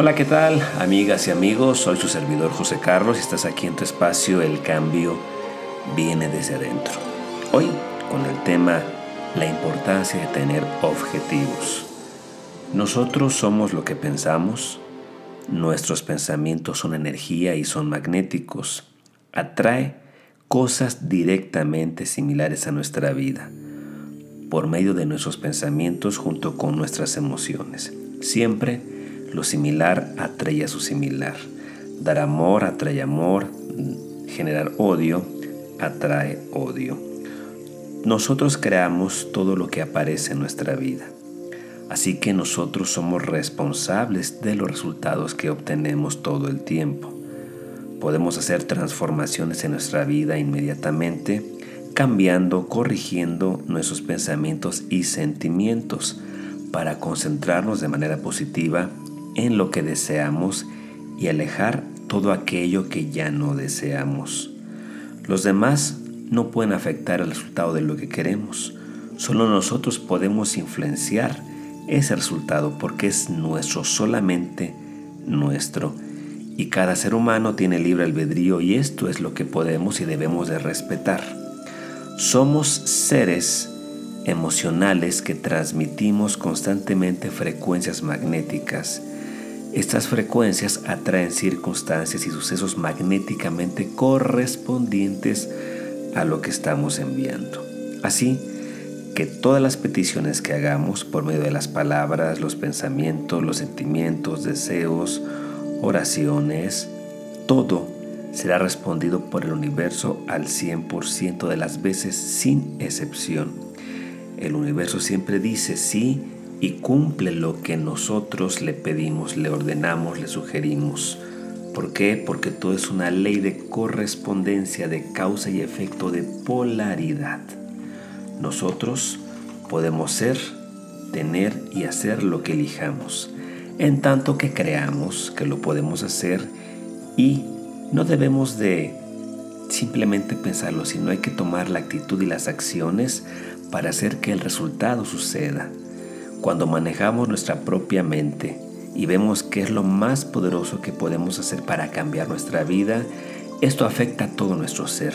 Hola, ¿qué tal? Amigas y amigos, soy su servidor José Carlos y estás aquí en tu espacio El cambio viene desde adentro. Hoy con el tema La importancia de tener objetivos. Nosotros somos lo que pensamos, nuestros pensamientos son energía y son magnéticos. Atrae cosas directamente similares a nuestra vida por medio de nuestros pensamientos junto con nuestras emociones. Siempre lo similar atrae a su similar. Dar amor atrae amor. Generar odio atrae odio. Nosotros creamos todo lo que aparece en nuestra vida. Así que nosotros somos responsables de los resultados que obtenemos todo el tiempo. Podemos hacer transformaciones en nuestra vida inmediatamente, cambiando, corrigiendo nuestros pensamientos y sentimientos para concentrarnos de manera positiva en lo que deseamos y alejar todo aquello que ya no deseamos. Los demás no pueden afectar el resultado de lo que queremos. Solo nosotros podemos influenciar ese resultado porque es nuestro, solamente nuestro. Y cada ser humano tiene libre albedrío y esto es lo que podemos y debemos de respetar. Somos seres emocionales que transmitimos constantemente frecuencias magnéticas estas frecuencias atraen circunstancias y sucesos magnéticamente correspondientes a lo que estamos enviando. Así que todas las peticiones que hagamos por medio de las palabras, los pensamientos, los sentimientos, deseos, oraciones, todo será respondido por el universo al 100% de las veces sin excepción. El universo siempre dice sí y cumple lo que nosotros le pedimos, le ordenamos, le sugerimos. ¿Por qué? Porque todo es una ley de correspondencia, de causa y efecto, de polaridad. Nosotros podemos ser, tener y hacer lo que elijamos, en tanto que creamos que lo podemos hacer y no debemos de simplemente pensarlo, sino hay que tomar la actitud y las acciones para hacer que el resultado suceda. Cuando manejamos nuestra propia mente y vemos qué es lo más poderoso que podemos hacer para cambiar nuestra vida, esto afecta a todo nuestro ser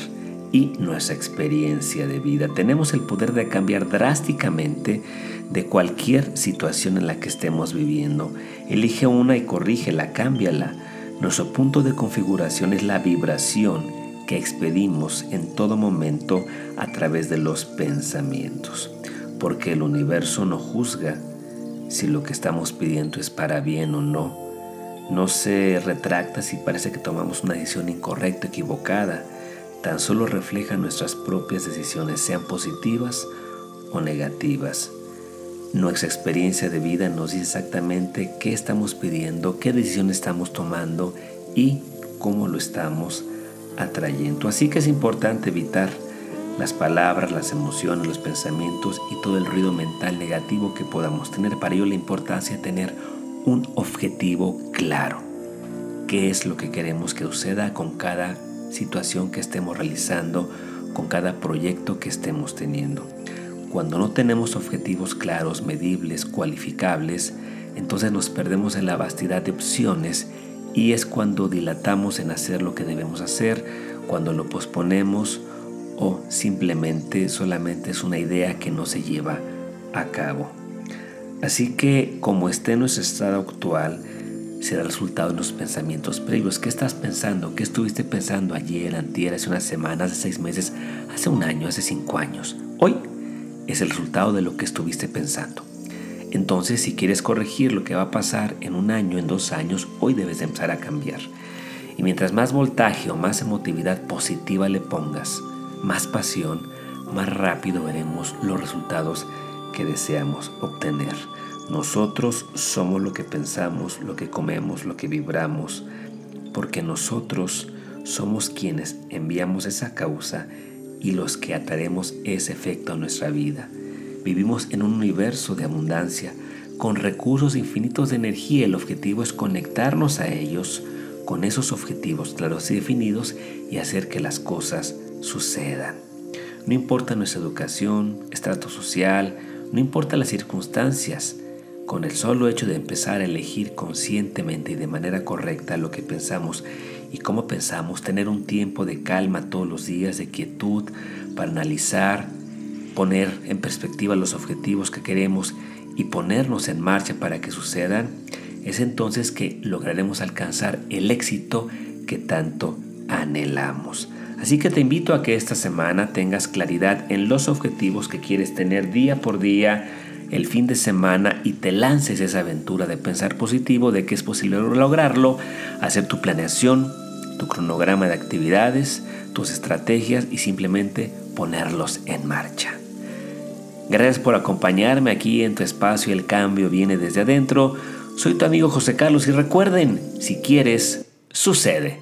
y nuestra experiencia de vida. Tenemos el poder de cambiar drásticamente de cualquier situación en la que estemos viviendo. Elige una y corrígela, cámbiala. Nuestro punto de configuración es la vibración que expedimos en todo momento a través de los pensamientos porque el universo no juzga si lo que estamos pidiendo es para bien o no. No se retracta si parece que tomamos una decisión incorrecta, equivocada. Tan solo refleja nuestras propias decisiones, sean positivas o negativas. Nuestra experiencia de vida nos dice exactamente qué estamos pidiendo, qué decisión estamos tomando y cómo lo estamos atrayendo. Así que es importante evitar las palabras, las emociones, los pensamientos y todo el ruido mental negativo que podamos tener. Para ello la importancia de tener un objetivo claro. ¿Qué es lo que queremos que suceda con cada situación que estemos realizando, con cada proyecto que estemos teniendo? Cuando no tenemos objetivos claros, medibles, cualificables, entonces nos perdemos en la vastidad de opciones y es cuando dilatamos en hacer lo que debemos hacer, cuando lo posponemos o simplemente solamente es una idea que no se lleva a cabo. Así que como esté en nuestro estado actual, será el resultado de los pensamientos previos. ¿Qué estás pensando? ¿Qué estuviste pensando ayer, antier, hace unas semanas, hace seis meses, hace un año, hace cinco años? Hoy es el resultado de lo que estuviste pensando. Entonces, si quieres corregir lo que va a pasar en un año, en dos años, hoy debes empezar a cambiar. Y mientras más voltaje o más emotividad positiva le pongas, más pasión, más rápido veremos los resultados que deseamos obtener. Nosotros somos lo que pensamos, lo que comemos, lo que vibramos, porque nosotros somos quienes enviamos esa causa y los que ataremos ese efecto a nuestra vida. Vivimos en un universo de abundancia, con recursos infinitos de energía. El objetivo es conectarnos a ellos con esos objetivos claros y definidos y hacer que las cosas sucedan. No importa nuestra educación, estrato social, no importa las circunstancias, con el solo hecho de empezar a elegir conscientemente y de manera correcta lo que pensamos y cómo pensamos, tener un tiempo de calma todos los días, de quietud, para analizar, poner en perspectiva los objetivos que queremos y ponernos en marcha para que sucedan, es entonces que lograremos alcanzar el éxito que tanto anhelamos. Así que te invito a que esta semana tengas claridad en los objetivos que quieres tener día por día, el fin de semana y te lances esa aventura de pensar positivo, de que es posible lograrlo, hacer tu planeación, tu cronograma de actividades, tus estrategias y simplemente ponerlos en marcha. Gracias por acompañarme aquí en tu espacio El cambio viene desde adentro. Soy tu amigo José Carlos y recuerden, si quieres, sucede.